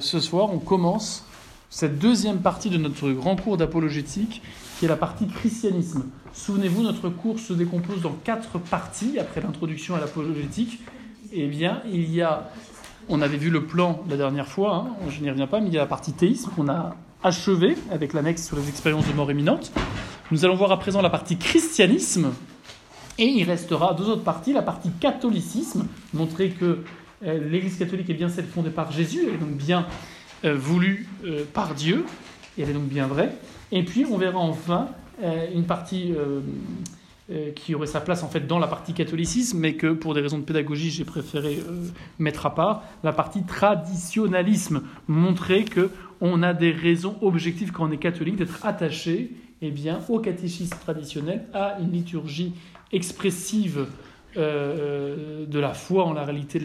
Ce soir, on commence cette deuxième partie de notre grand cours d'apologétique, qui est la partie christianisme. Souvenez-vous, notre cours se décompose dans quatre parties après l'introduction à l'apologétique. Eh bien, il y a, on avait vu le plan la dernière fois, hein, je n'y reviens pas, mais il y a la partie théisme qu'on a achevé avec l'annexe sur les expériences de mort imminente. Nous allons voir à présent la partie christianisme, et il restera deux autres parties, la partie catholicisme, montrer que euh, l'Église catholique est bien celle fondée par Jésus, elle est donc bien euh, voulue euh, par Dieu, et elle est donc bien vraie. Et puis on verra enfin une partie qui aurait sa place en fait dans la partie catholicisme, mais que pour des raisons de pédagogie j'ai préféré mettre à part, la partie traditionnalisme, montrer que on a des raisons objectives quand on est catholique d'être attaché eh bien, au catéchisme traditionnel, à une liturgie expressive euh, de la foi en la réalité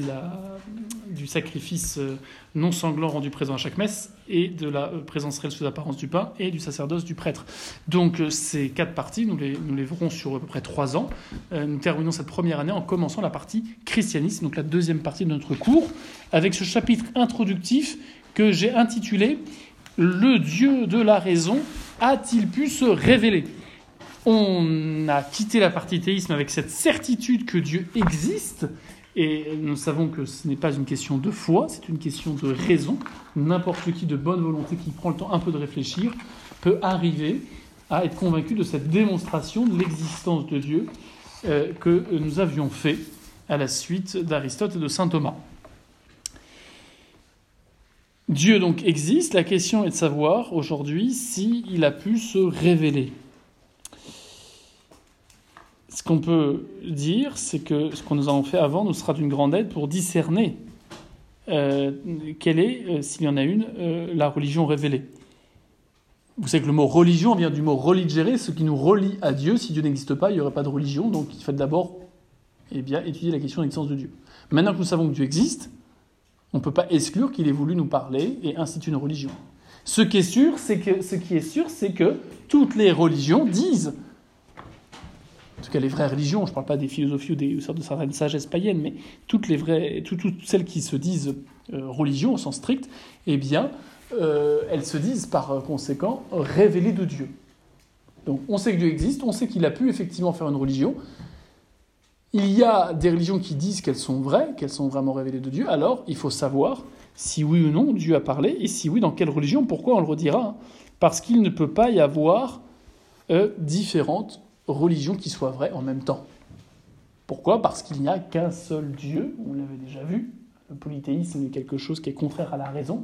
du sacrifice euh, non sanglant rendu présent à chaque messe et de la euh, présence réelle sous apparence du pain et du sacerdoce du prêtre. Donc ces quatre parties, nous les, nous les verrons sur à peu près trois ans. nous terminons cette première année en commençant la partie christianisme, donc la deuxième partie de notre cours, avec ce chapitre introductif que j'ai intitulé Le Dieu de la raison a-t-il pu se révéler? On a quitté la partie théisme avec cette certitude que Dieu existe, et nous savons que ce n'est pas une question de foi, c'est une question de raison. N'importe qui de bonne volonté qui prend le temps un peu de réfléchir peut arriver à être convaincu de cette démonstration de l'existence de Dieu euh, que nous avions fait à la suite d'Aristote et de Saint Thomas. Dieu donc existe, la question est de savoir aujourd'hui s'il a pu se révéler ce qu'on peut dire, c'est que ce qu'on nous avons fait avant nous sera d'une grande aide pour discerner euh, quelle est, euh, s'il y en a une, euh, la religion révélée. Vous savez que le mot religion vient du mot religere, ce qui nous relie à Dieu. Si Dieu n'existe pas, il n'y aurait pas de religion. Donc il faut d'abord eh étudier la question de l'existence de Dieu. Maintenant que nous savons que Dieu existe, on ne peut pas exclure qu'il ait voulu nous parler et instituer une religion. Ce qui est sûr, c'est que, toutes les religions disent en tout cas les vraies religions, je ne parle pas des philosophies ou des sortes de certaines sagesses païennes, mais toutes les vraies, toutes, celles qui se disent euh, religion au sens strict, eh bien, euh, elles se disent par conséquent révélées de Dieu. Donc on sait que Dieu existe, on sait qu'il a pu effectivement faire une religion. Il y a des religions qui disent qu'elles sont vraies, qu'elles sont vraiment révélées de Dieu, alors il faut savoir si oui ou non Dieu a parlé, et si oui, dans quelle religion, pourquoi on le redira? Parce qu'il ne peut pas y avoir euh, différentes religion qui soit vraie en même temps. Pourquoi? Parce qu'il n'y a qu'un seul Dieu, on l'avait déjà vu. Le polythéisme est quelque chose qui est contraire à la raison,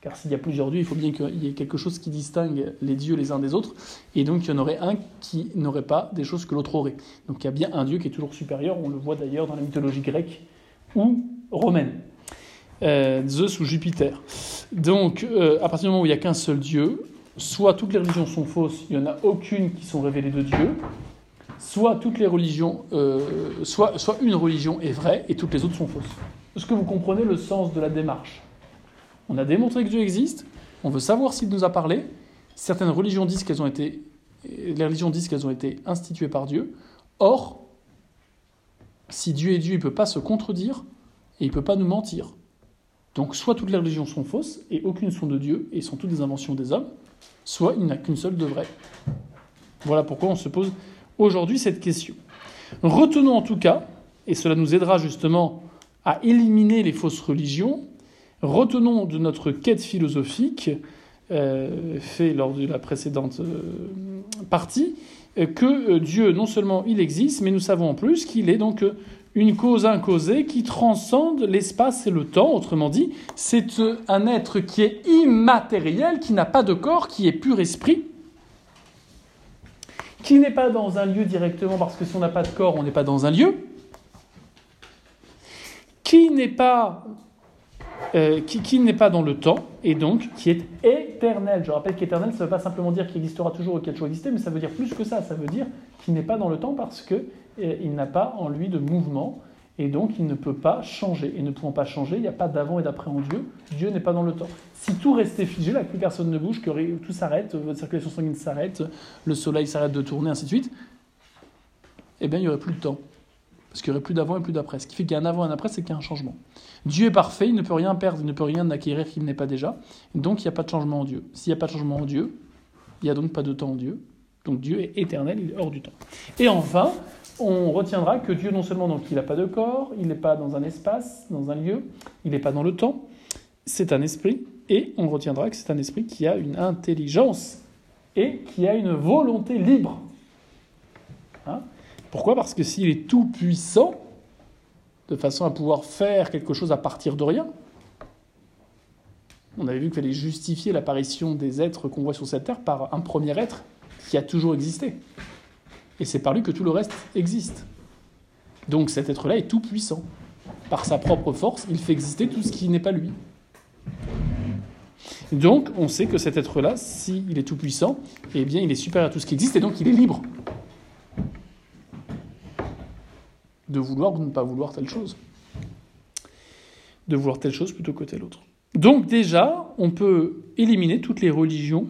car s'il y a plusieurs dieux, il faut bien qu'il y ait quelque chose qui distingue les dieux les uns des autres, et donc il y en aurait un qui n'aurait pas des choses que l'autre aurait. Donc il y a bien un dieu qui est toujours supérieur, on le voit d'ailleurs dans la mythologie grecque ou romaine. Euh, Zeus ou Jupiter. Donc, euh, à partir du moment où il n'y a qu'un seul Dieu, soit toutes les religions sont fausses, il n'y en a aucune qui sont révélées de Dieu, soit toutes les religions, euh, soit, une religion est vraie et toutes les autres sont fausses. Est-ce que vous comprenez le sens de la démarche? On a démontré que Dieu existe, on veut savoir s'il nous a parlé. Certaines religions disent qu'elles ont été, religions disent qu'elles ont été instituées par Dieu. Or, si Dieu est Dieu, il ne peut pas se contredire et il ne peut pas nous mentir. Donc, soit toutes les religions sont fausses et aucune sont de Dieu et sont toutes des inventions des hommes, soit il n'y a qu'une seule de vraie. Voilà pourquoi on se pose aujourd'hui cette question. Retenons en tout cas, et cela nous aidera justement à éliminer les fausses religions, retenons de notre quête philosophique, euh, fait lors de la précédente euh, partie, euh, que Dieu, non seulement il existe, mais nous savons en plus qu'il est donc une cause incausée qui transcende l'espace et le temps. Autrement dit, c'est un être qui est immatériel, qui n'a pas de corps, qui est pur esprit, qui n'est pas dans un lieu directement, parce que si on n'a pas de corps, on n'est pas dans un lieu, qui n'est pas, euh, dans le temps, et donc qui est éternel. Je rappelle qu'éternel, ça ne veut pas simplement dire qu'il existera toujours ou qu'il a toujours existé, mais ça veut dire plus que ça. Ça veut dire qu'il n'est pas dans le temps parce que il n'a pas en lui de mouvement et donc il ne peut pas changer. Et ne pouvant pas changer, il n'y a pas d'avant et d'après en Dieu. Dieu n'est pas dans le temps. Si tout restait figé, là, plus personne ne bouge, que tout s'arrête, votre circulation sanguine s'arrête, le soleil s'arrête de tourner, ainsi de suite, eh bien, il n'y aurait plus de temps. Parce qu'il n'y aurait plus d'avant et plus d'après. Ce qui fait qu'il y a un avant et un après, c'est qu'il y a un changement. Dieu est parfait, il ne peut rien perdre, il ne peut rien acquérir qu'il n'est pas déjà. Donc il n'y a pas de changement en Dieu. S'il n'y a pas de changement en Dieu, il n'y a donc pas de temps en Dieu. Donc Dieu est éternel, il est hors du temps. Et enfin, on retiendra que Dieu non seulement donc il n'a pas de corps, il n'est pas dans un espace, dans un lieu, il n'est pas dans le temps, c'est un esprit, et on retiendra que c'est un esprit qui a une intelligence et qui a une volonté libre. Hein? Pourquoi? Parce que s'il est tout puissant, de façon à pouvoir faire quelque chose à partir de rien, on avait vu qu'il fallait justifier l'apparition des êtres qu'on voit sur cette terre par un premier être qui a toujours existé. Et c'est par lui que tout le reste existe. Donc cet être-là est tout puissant. Par sa propre force, il fait exister tout ce qui n'est pas lui. Donc on sait que cet être-là, s'il est tout puissant, eh bien il est supérieur à tout ce qui existe et donc il est libre de vouloir ou de ne pas vouloir telle chose. De vouloir telle chose plutôt que telle autre. Donc déjà, on peut éliminer toutes les religions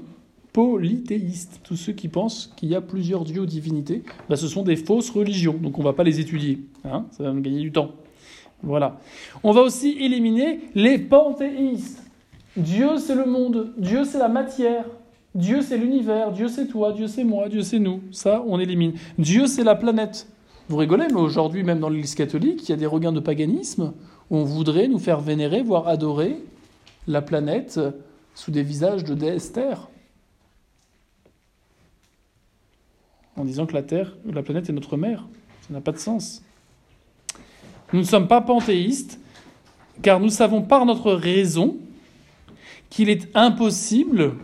polythéistes. Tous ceux qui pensent qu'il y a plusieurs dieux ou divinités, bah, ce sont des fausses religions. Donc on ne va pas les étudier. Hein ça va nous gagner du temps. Voilà. On va aussi éliminer les panthéistes. Dieu c'est le monde, Dieu c'est la matière, Dieu c'est l'univers, Dieu c'est toi, Dieu c'est moi, Dieu c'est nous. Ça, on élimine. Dieu c'est la planète. Vous rigolez, mais aujourd'hui, même dans l'Église catholique, il y a des regains de paganisme où on voudrait nous faire vénérer, voire adorer la planète sous des visages de déesse Terre. En disant que la Terre, la planète est notre mère. Ça n'a pas de sens. Nous ne sommes pas panthéistes, car nous savons par notre raison qu'il est impossible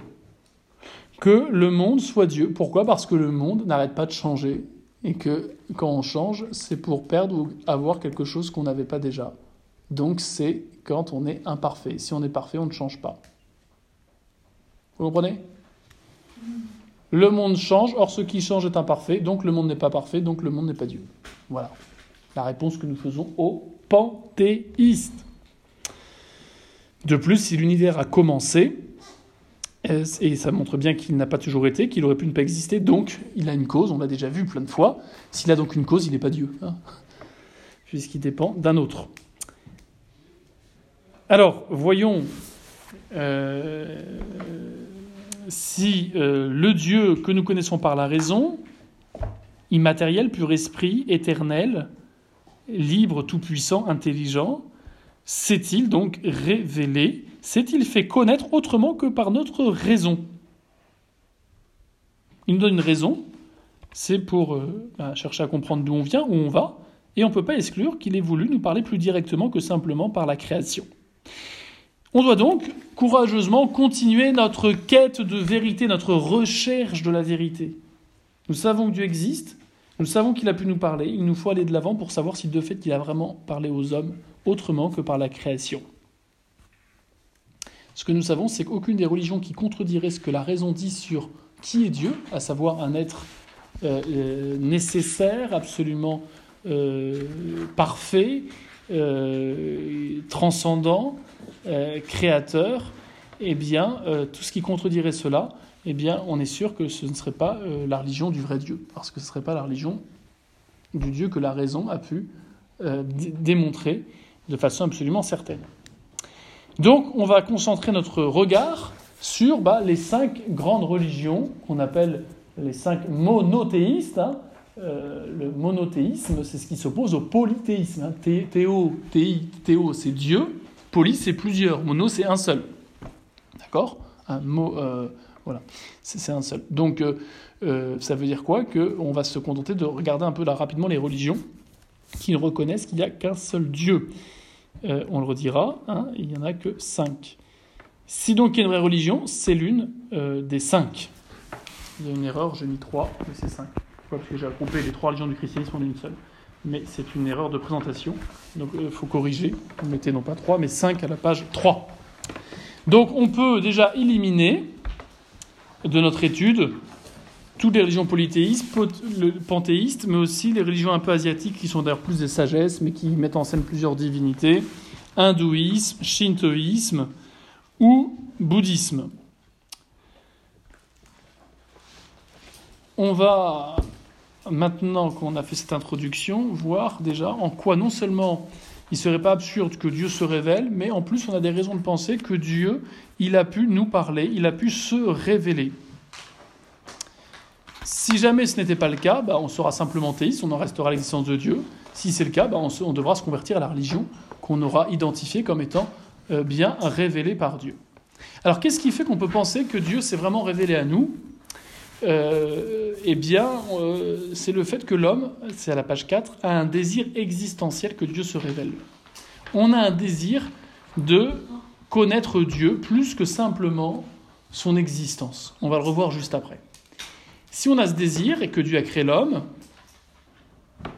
que le monde soit Dieu. Pourquoi? Parce que le monde n'arrête pas de changer et que quand on change, c'est pour perdre ou avoir quelque chose qu'on n'avait pas déjà. Donc c'est quand on est imparfait. Si on est parfait, on ne change pas. Vous comprenez? Le monde change, or ce qui change est imparfait, donc le monde n'est pas parfait, donc le monde n'est pas Dieu. Voilà la réponse que nous faisons aux panthéistes. De plus, si l'univers a commencé, et ça montre bien qu'il n'a pas toujours été, qu'il aurait pu ne pas exister, donc il a une cause, on l'a déjà vu plein de fois. S'il a donc une cause, il n'est pas Dieu, hein, puisqu'il dépend d'un autre. Alors, voyons euh, si euh, le Dieu que nous connaissons par la raison, immatériel, pur esprit, éternel, libre, tout-puissant, intelligent, s'est-il donc révélé S'est-il fait connaître autrement que par notre raison? Il nous donne une raison, c'est pour euh, ben, chercher à comprendre d'où on vient, où on va, et on ne peut pas exclure qu'il ait voulu nous parler plus directement que simplement par la création. On doit donc courageusement continuer notre quête de vérité, notre recherche de la vérité. Nous savons que Dieu existe, nous savons qu'il a pu nous parler, il nous faut aller de l'avant pour savoir si de fait il a vraiment parlé aux hommes autrement que par la création. Ce que nous savons, c'est qu'aucune des religions qui contredirait ce que la raison dit sur qui est Dieu, à savoir un être euh, euh, nécessaire, absolument euh, parfait, transcendant, créateur, eh bien, tout ce qui contredirait cela, eh bien, on est sûr que ce ne serait pas la religion du vrai Dieu, parce que ce ne serait pas la religion du Dieu que la raison a pu démontrer de façon absolument certaine. Donc on va concentrer notre regard sur bah, les cinq grandes religions qu'on appelle les cinq monothéistes. Hein. Euh, le monothéisme, c'est ce qui s'oppose au polythéisme. Hein. Théo, théo c'est Dieu. Poly, c'est plusieurs. Mono, c'est un seul. D'accord Un mot, euh, voilà, c'est un seul. Donc, euh, ça veut dire quoi On va se contenter de regarder un peu là rapidement les religions qui reconnaissent qu'il n'y a qu'un seul Dieu. Euh, on le redira, hein, il n'y en a que cinq. Si donc il y a une vraie religion, c'est l'une euh, des cinq. Il y a une erreur, j'ai mis trois, mais c'est cinq. Pourquoi Parce que j'ai regroupé les trois religions du christianisme en une seule. Mais c'est une erreur de présentation, donc il euh, faut corriger. Vous mettez non pas trois, mais cinq à la page 3. Donc on peut déjà éliminer de notre étude toutes les religions polythéistes, panthéistes, mais aussi les religions un peu asiatiques qui sont d'ailleurs plus des sagesses, mais qui mettent en scène plusieurs divinités, hindouisme, shintoïsme ou bouddhisme. On va maintenant qu'on a fait cette introduction, voir déjà en quoi non seulement il ne serait pas absurde que Dieu se révèle, mais en plus on a des raisons de penser que Dieu, il a pu nous parler, il a pu se révéler. Si jamais ce n'était pas le cas, bah, on sera simplement théiste, on en restera l'existence de Dieu. Si c'est le cas, bah, on, devra se convertir à la religion qu'on aura identifiée comme étant euh, bien révélée par Dieu. Alors qu'est-ce qui fait qu'on peut penser que Dieu s'est vraiment révélé à nous? Euh, Eh bien, euh, c'est le fait que l'homme, c'est à la page 4, a un désir existentiel que Dieu se révèle. On a un désir de connaître Dieu plus que simplement son existence. On va le revoir juste après. Si on a ce désir et que Dieu a créé l'homme,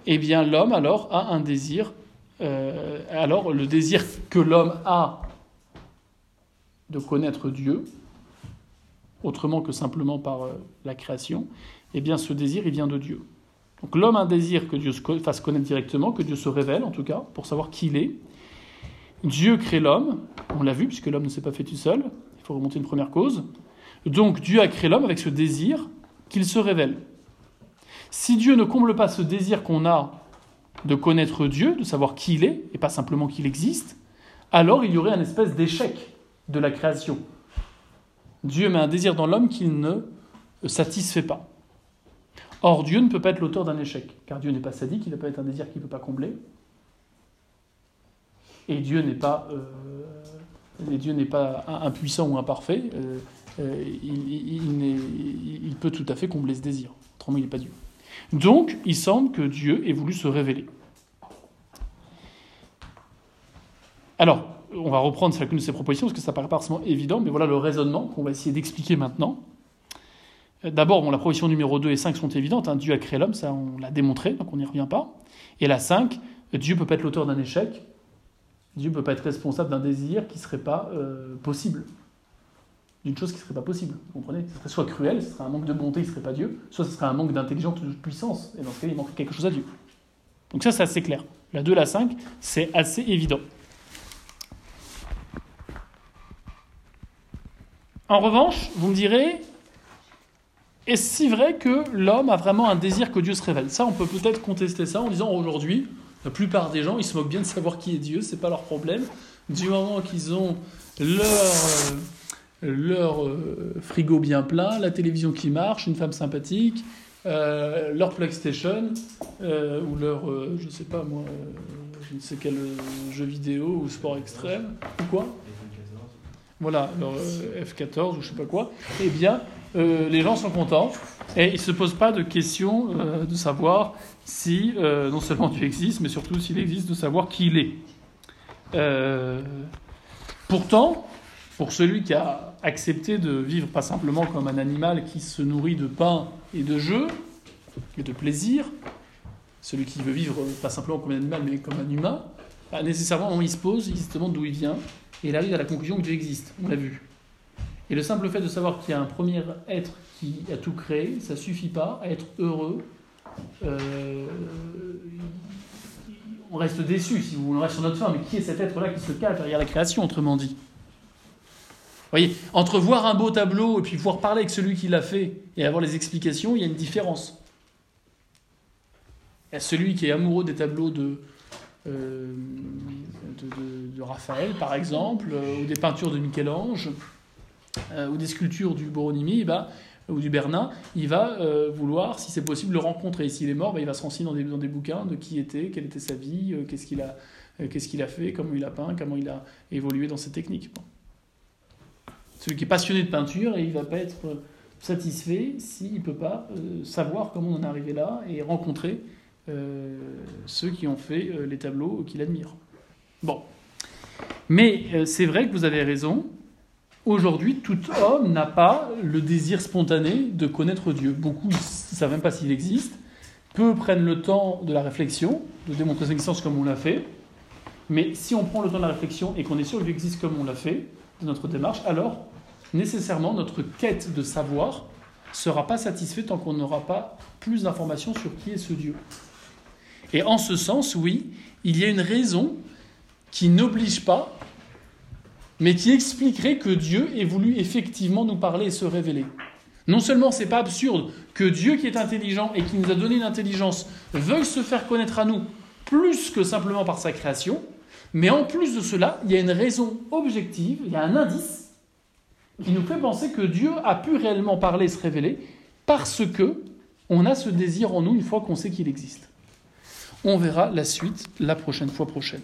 eh bien l'homme alors a un désir. Euh, alors le désir que l'homme a de connaître Dieu, autrement que simplement par euh, la création, eh bien ce désir, il vient de Dieu. Donc l'homme a un désir que Dieu se fasse connaître directement, que Dieu se révèle en tout cas, pour savoir qui il est. Dieu crée l'homme, on l'a vu, puisque l'homme ne s'est pas fait tout seul, il faut remonter une première cause. Donc Dieu a créé l'homme avec ce désir qu'il se révèle. Si Dieu ne comble pas ce désir qu'on a de connaître Dieu, de savoir qui il est, et pas simplement qu'il existe, alors il y aurait un espèce d'échec de la création. Dieu met un désir dans l'homme qu'il ne satisfait pas. Or, Dieu ne peut pas être l'auteur d'un échec, car Dieu n'est pas sadique, il ne peut pas être un désir qu'il ne peut pas combler. Et Dieu n'est pas, euh, Dieu n'est pas impuissant ou imparfait, euh, euh, il, il, peut tout à fait combler ce désir. Autrement, il n'est pas Dieu. Donc, il semble que Dieu ait voulu se révéler. Alors, on va reprendre chacune de ces propositions parce que ça paraît forcément évident, mais voilà le raisonnement qu'on va essayer d'expliquer maintenant. Euh, d'abord, bon, la proposition numéro 2 et 5 sont évidentes. Hein. Dieu a créé l'homme, ça on l'a démontré, donc on n'y revient pas. Et la 5, Dieu peut pas être l'auteur d'un échec. Dieu peut pas être responsable d'un désir qui ne serait pas euh, possible. D'une chose qui ne serait pas possible. Vous comprenez? Ce serait soit cruel, ce serait un manque de bonté, ce serait pas Dieu, soit ce serait un manque d'intelligence, de puissance. Et dans ce cas, il manque quelque chose à Dieu. Donc ça, c'est assez clair. La 2 et la 5, c'est assez évident. En revanche, vous me direz, est-ce si vrai que l'homme a vraiment un désir que Dieu se révèle? Ça, on peut peut-être contester ça en disant aujourd'hui, la plupart des gens, ils se moquent bien de savoir qui est Dieu, c'est pas leur problème. Du moment qu'ils ont leur, euh, euh, frigo bien plein, la télévision qui marche, une femme sympathique, euh, leur PlayStation ou leur, je sais pas moi, je ne sais quel jeu vidéo ou sport extrême ou quoi voilà, leur euh, F14 ou je sais pas quoi, eh bien, euh, les gens sont contents et ils ne se posent pas de questions euh, de savoir si non seulement Dieu existe, mais surtout s'il existe, de savoir qui il est. pourtant, pour celui qui a accepté de vivre pas simplement comme un animal qui se nourrit de pain et de jeu, et de plaisir, celui qui veut vivre pas simplement comme un animal, mais comme un humain, bah, nécessairement, il se pose, il se demande d'où il vient, et il arrive à la conclusion que Dieu existe. On l'a vu. Et le simple fait de savoir qu'il y a un premier être qui a tout créé, ça suffit pas à être heureux. Euh, on reste déçu, si vous on reste sur notre fin, mais qui est cet être-là qui se cache derrière la création, autrement dit? Vous voyez, entre voir un beau tableau et puis pouvoir parler avec celui qui l'a fait et avoir les explications, il y a une différence. Il y a celui qui est amoureux des tableaux de, euh, de, Raphaël, par exemple, euh, ou des peintures de Michel-Ange, euh, ou des sculptures du Boronimi, bah, ou du Bernin, il va vouloir, si c'est possible, le rencontrer. Et s'il est mort, bah, il va se renseigner dans des, dans des bouquins de qui était, quelle était sa vie, qu'est-ce qu'il a, qu'est-ce qu'il a fait, comment il a peint, comment il a évolué dans ses techniques. Celui qui est passionné de peinture, et il va pas être satisfait s'il ne peut pas savoir comment on en est arrivé là et rencontrer ceux qui ont fait euh, les tableaux qu'il admire. Bon. Mais euh, c'est vrai que vous avez raison. Aujourd'hui, tout homme n'a pas le désir spontané de connaître Dieu. Beaucoup ne savent même pas s'il existe. Peu prennent le temps de la réflexion, de démontrer son existence comme on l'a fait. Mais si on prend le temps de la réflexion et qu'on est sûr qu'il existe comme on l'a fait, de notre démarche, alors nécessairement notre quête de savoir sera pas satisfaite tant qu'on n'aura pas plus d'informations sur qui est ce Dieu. Et en ce sens, oui, il y a une raison qui n'oblige pas, mais qui expliquerait que Dieu ait voulu effectivement nous parler et se révéler. Non seulement c'est pas absurde que Dieu qui est intelligent et qui nous a donné une intelligence veuille se faire connaître à nous plus que simplement par sa création, mais en plus de cela, il y a une raison objective, il y a un indice qui nous fait penser que Dieu a pu réellement parler et se révéler parce que on a ce désir en nous une fois qu'on sait qu'il existe. On verra la suite la prochaine fois prochaine.